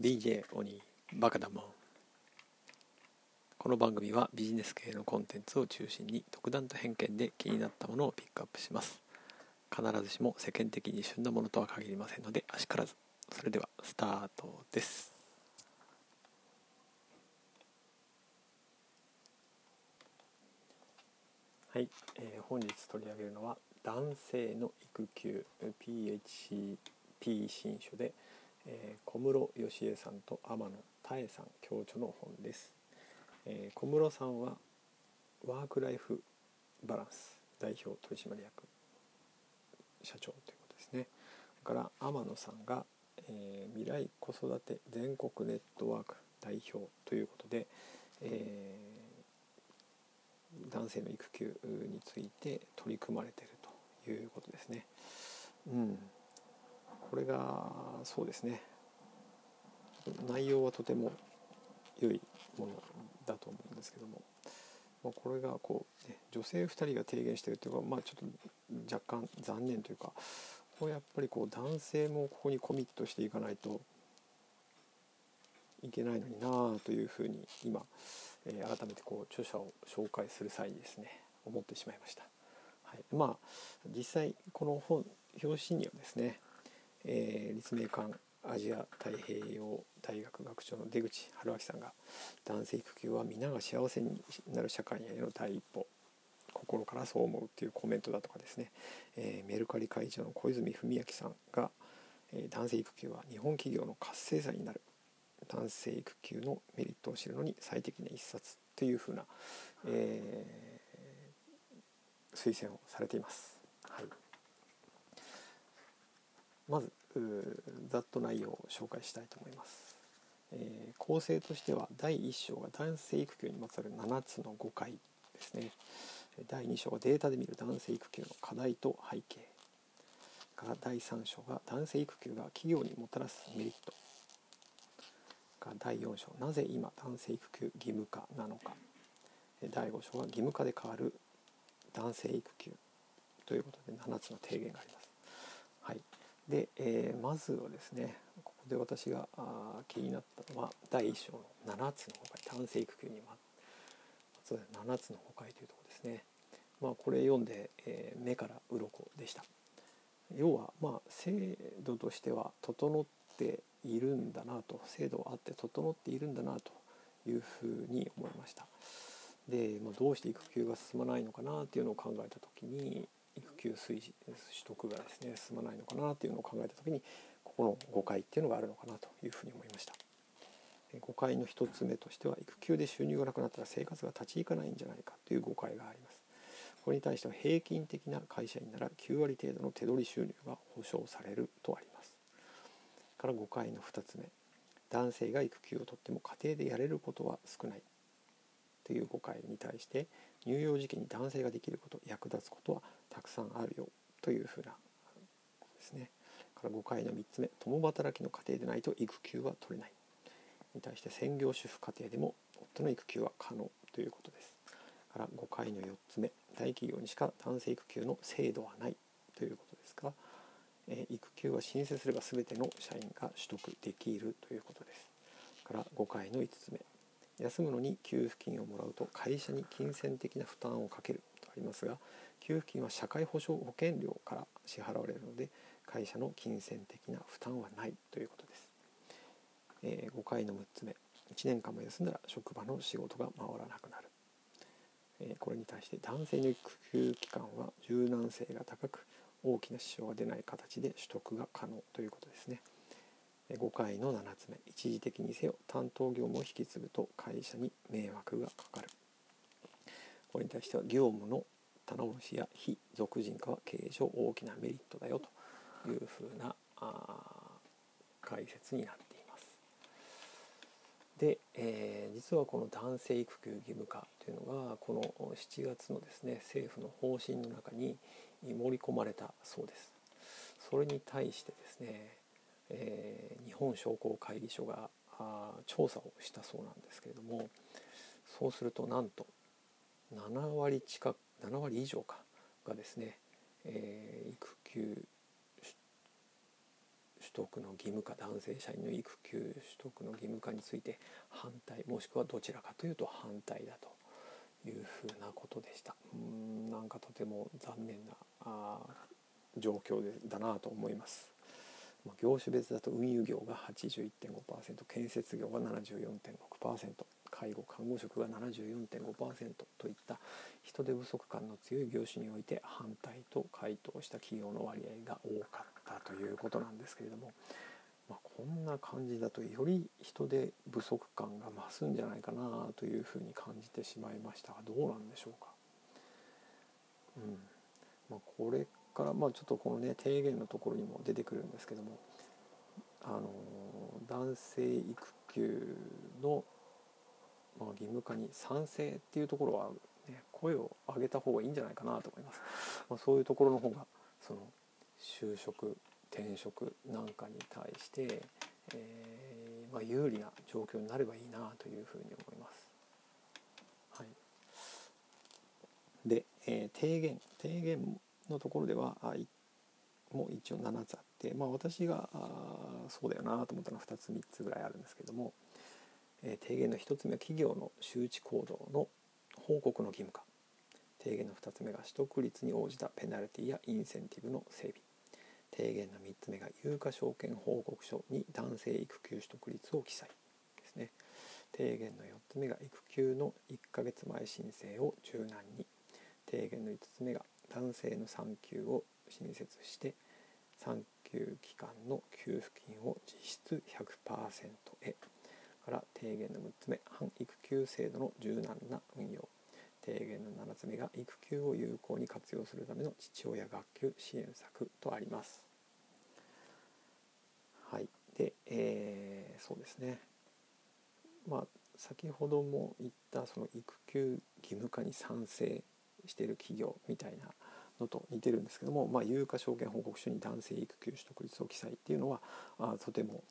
BJ 鬼バカだもんこの番組はビジネス系のコンテンツを中心に独断と偏見で気になったものをピックアップします。必ずしも世間的に旬なものとは限りませんのであしからず。それではスタートです。はい、えー、本日取り上げるのは男性の育休 PHP 新書で「えー、小室義恵さんと天野妙さん共著の本です、えー、小室さんはワークライフバランス代表取締役社長ということですね。それから天野さんが、えー、未来子育て全国ネットワーク代表ということで、えー、男性の育休について取り組まれているということですね。うん。これがそうですね。内容はとても良いものだと思うんですけども、まあ、これがこう、ね、女性2人が提言してるというか、まあ、ちょっと若干残念というかこれやっぱりこう男性もここにコミットしていかないといけないのになあというふうに今、えー、改めてこう著者を紹介する際にですね思ってしまいました。はい、まあ実際この本表紙にはですねえー、立命館アジア太平洋大学学長の出口春明さんが男性育休は皆が幸せになる社会への第一歩心からそう思うっていうコメントだとかですね、えー、メルカリ会長の小泉文明さんが、えー、男性育休は日本企業の活性剤になる男性育休のメリットを知るのに最適な一冊というふうな、えー、推薦をされています。はいまずざっと内容を紹介したいと思います、えー、構成としては第1章が男性育休にまつわる7つの誤解ですね。第2章がデータで見る男性育休の課題と背景。が第3章が男性育休が企業にもたらすメリット。が第4章なぜ今男性育休義務化なのか。第5章が義務化で変わる男性育休ということで7つの提言があります。はい、で、えー、まずはですねここで私があ気になったのは第1章の7つの誤解男性育休にまつわる7つの誤解というところですね。まあ、これ読んで、えー、目から鱗でした。要はまあ制度としては整っているんだなと制度はあって整っているんだなというふうに思いました。で、まあ、どうして育休が進まないのかなっていうのを考えた時に育休推取得がですね進まないのかなっていうのを考えた時にここの誤解っていうのがあるのかなというふうに思いました。誤解の1つ目としては育休で収入がなくなったら生活が立ち行かないんじゃないかという誤解があります。これに対しては平均的な会社員なら9割程度の手取り収入が保証されるとあります。から誤解の2つ目。男性が育休をとっても家庭でやれることは少ない。という誤解に対して乳幼児期に男性ができること役立つことはたくさんあるよというふうなことですね。から5回の3つ目共働きの家庭でないと育休は取れないに対して専業主婦家庭でも夫の育休は可能ということです。から5回の4つ目大企業にしか男性育休の制度はないということですが、えー、育休は申請すれば全ての社員が取得できるということです。から5回の5つ目休むのに給付金をもらうと会社に金銭的な負担をかけるとありますが給付金は社会保障保険料から支払われるので会社の金銭的な負担はないということです、えー、5回の6つ目。1年間も休んだら職場の仕事が回らなくなる、えー、これに対して男性の育休期間は柔軟性が高く大きな支障が出ない形で取得が可能ということですね。5回の7つ目一時的にせよ担当業務を引き継ぐと会社に迷惑がかかるこれに対しては業務の棚卸しや非属人化は経営上大きなメリットだよというふうな解説になっています。で、えー、実はこの男性育休義務化というのがこの7月のですね政府の方針の中に盛り込まれたそうです。それに対してですね、えー、日本商工会議所が調査をしたそうなんですけれどもそうするとなんと7割近く7割以上かがですね、えー、育休取得の義務化男性社員の育休取得の義務化について反対もしくはどちらかというと反対だというふうなことでした。うんなんかとても残念なあ状況でだなと思います。ま業種別だと運輸業が81.5%建設業が74.6%介護看護職が74.5%といった人手不足感の強い業種において反対と回答した企業の割合が多かったということなんですけれども、まあ、こんな感じだとより人手不足感が増すんじゃないかなというふうに感じてしまいましたがどうなんでしょうか。うんまあ、これからまあちょっとこのね提言のところにも出てくるんですけどもあの男性育休のまあ、義務化に賛成っていうところは、ね、声を上げた方がいいんじゃないかなと思います。まあ、そういうところの方がその就職転職なんかに対して、えー、まあ、有利な状況になればいいなというふうに思います。はい、で、えー、提言提言のところではあもう一応7つあって、まあ、私があそうだよなと思ったのは2つ3つぐらいあるんですけども、え提言の1つ目は企業の周知行動の報告の義務化。提言の2つ目が取得率に応じたペナルティやインセンティブの整備。提言の3つ目が有価証券報告書に男性育休取得率を記載ですね。提言の4つ目が育休の1ヶ月前申請を柔軟に。提言の5つ目が男性の産休を新設して産休期間の給付金を実質100%へ。から提言の6つ目反育休制度の柔軟な運用。提言の7つ目が育休を有効に活用するための父親学級支援策とあります。はい。で、えー、そうですね。まあ先ほども言ったその育休義務化に賛成している企業みたいなのと似てるんですけども、まあ、有価証券報告書に男性育休取得率を記載っていうのはあとても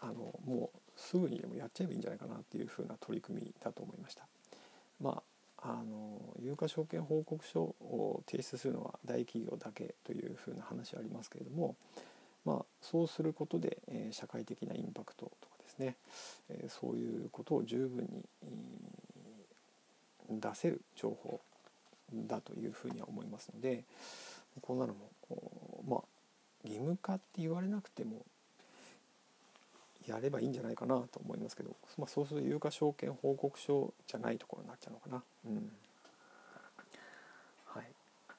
あのもうすぐにでもやっちゃえばいいんじゃないかなっていうふうな取り組みだと思いました。まあ、あの有価証券報告書を提出するのは大企業だけというふうな話はありますけれども、まあ、そうすることで、えー、社会的なインパクトとかですね、えー、そういうことを十分に、出せる情報だというふうには思いますのでこんなのもまあ義務化って言われなくてもやればいいんじゃないかなと思いますけど、まあ、そうすると有価証券報告書じゃないところになっちゃうのかな。うんはい、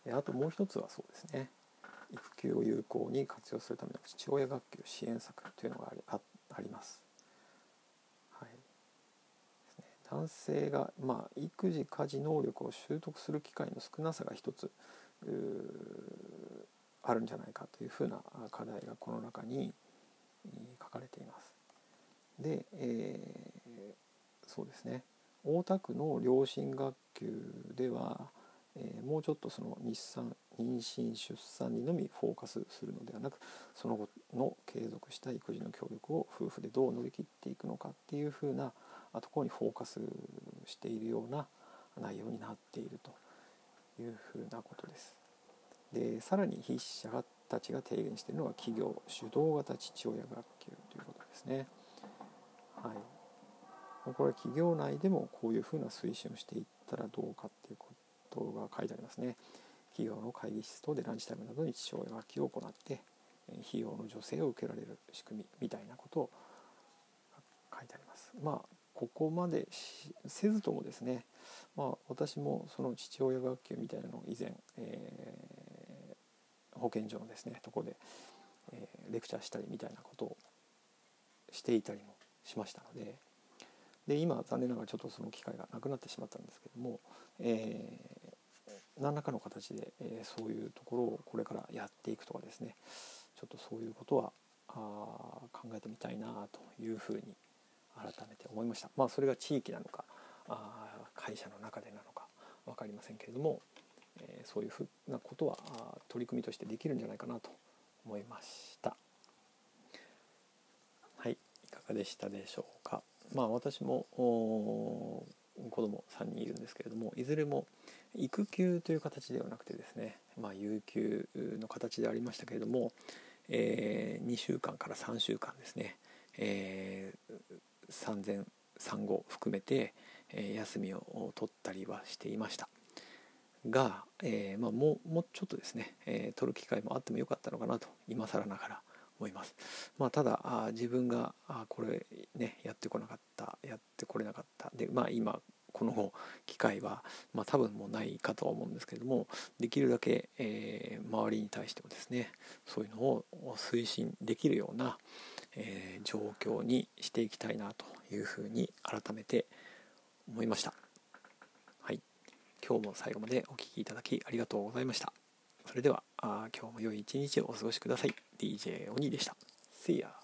であともう一つはそうですね育休を有効に活用するための父親学級支援策というのがありああります。はい、ですね、男性が、まあ、育児家事能力を習得する機会の少なさが一つあるんじゃないかというふうな課題がこの中に書かれています。で、えー、そうですね大田区の両親学級では、えー、もうちょっとその日産妊娠出産にのみフォーカスするのではなくその後の継続した育児の協力を夫婦でどう乗り切っていくのかっていうふうなところにフォーカスしているような内容になっているというふうなことです。でさらに筆者たちが提言しているのは企業主導型父親学級ということですね。はい、これは企業内でもこういうふうな推進をしていったらどうかっていうことが書いてありますね。企業の会議室等でランチタイムなどに父親がきを行って費用の助成を受けられる仕組みみたいなことを書いてあります。まあここまでせずともですね、まあ、私もその父親学級みたいなのを以前、えー、保健所のですねとこで、えー、レクチャーしたりみたいなことをしていたりもしましたのでで今残念ながらちょっとその機会がなくなってしまったんですけども、えー、何らかの形で、えー、そういうところをこれからやっていくとかですねちょっとそういうことはあ考えてみたいなというふうに改めて思いましたまあそれが地域なのかあ会社の中でなのか分かりませんけれども、えー、そういうふうなことは取り組みとしてできるんじゃないかなと思いました。はい、いかがでしたでしょうか。まあ私も子供3人いるんですけれどもいずれも育休という形ではなくてですね、まあ、有給の形でありましたけれども、えー、2週間から3週間ですね、えー、産前産後含めて、えー、休みを取ったりはしていました。が、えーまあ、もうもうちょっとですね、えー、取る機会もあってもよかったのかなと今更ながら思います。まあ、ただあ自分があこれねやってこなかったやってこれなかったでまあ今この機会は、まあ、多分もうないかとは思うんですけれどもできるだけ、えー、周りに対してもですねそういうのを推進できるような、えー、状況にしていきたいなというふうに改めて思いました。はい、今日も最後までお聴きいただきありがとうございました。それではあ今日も良い一日をお過ごしください。DJ 鬼でした。See ya!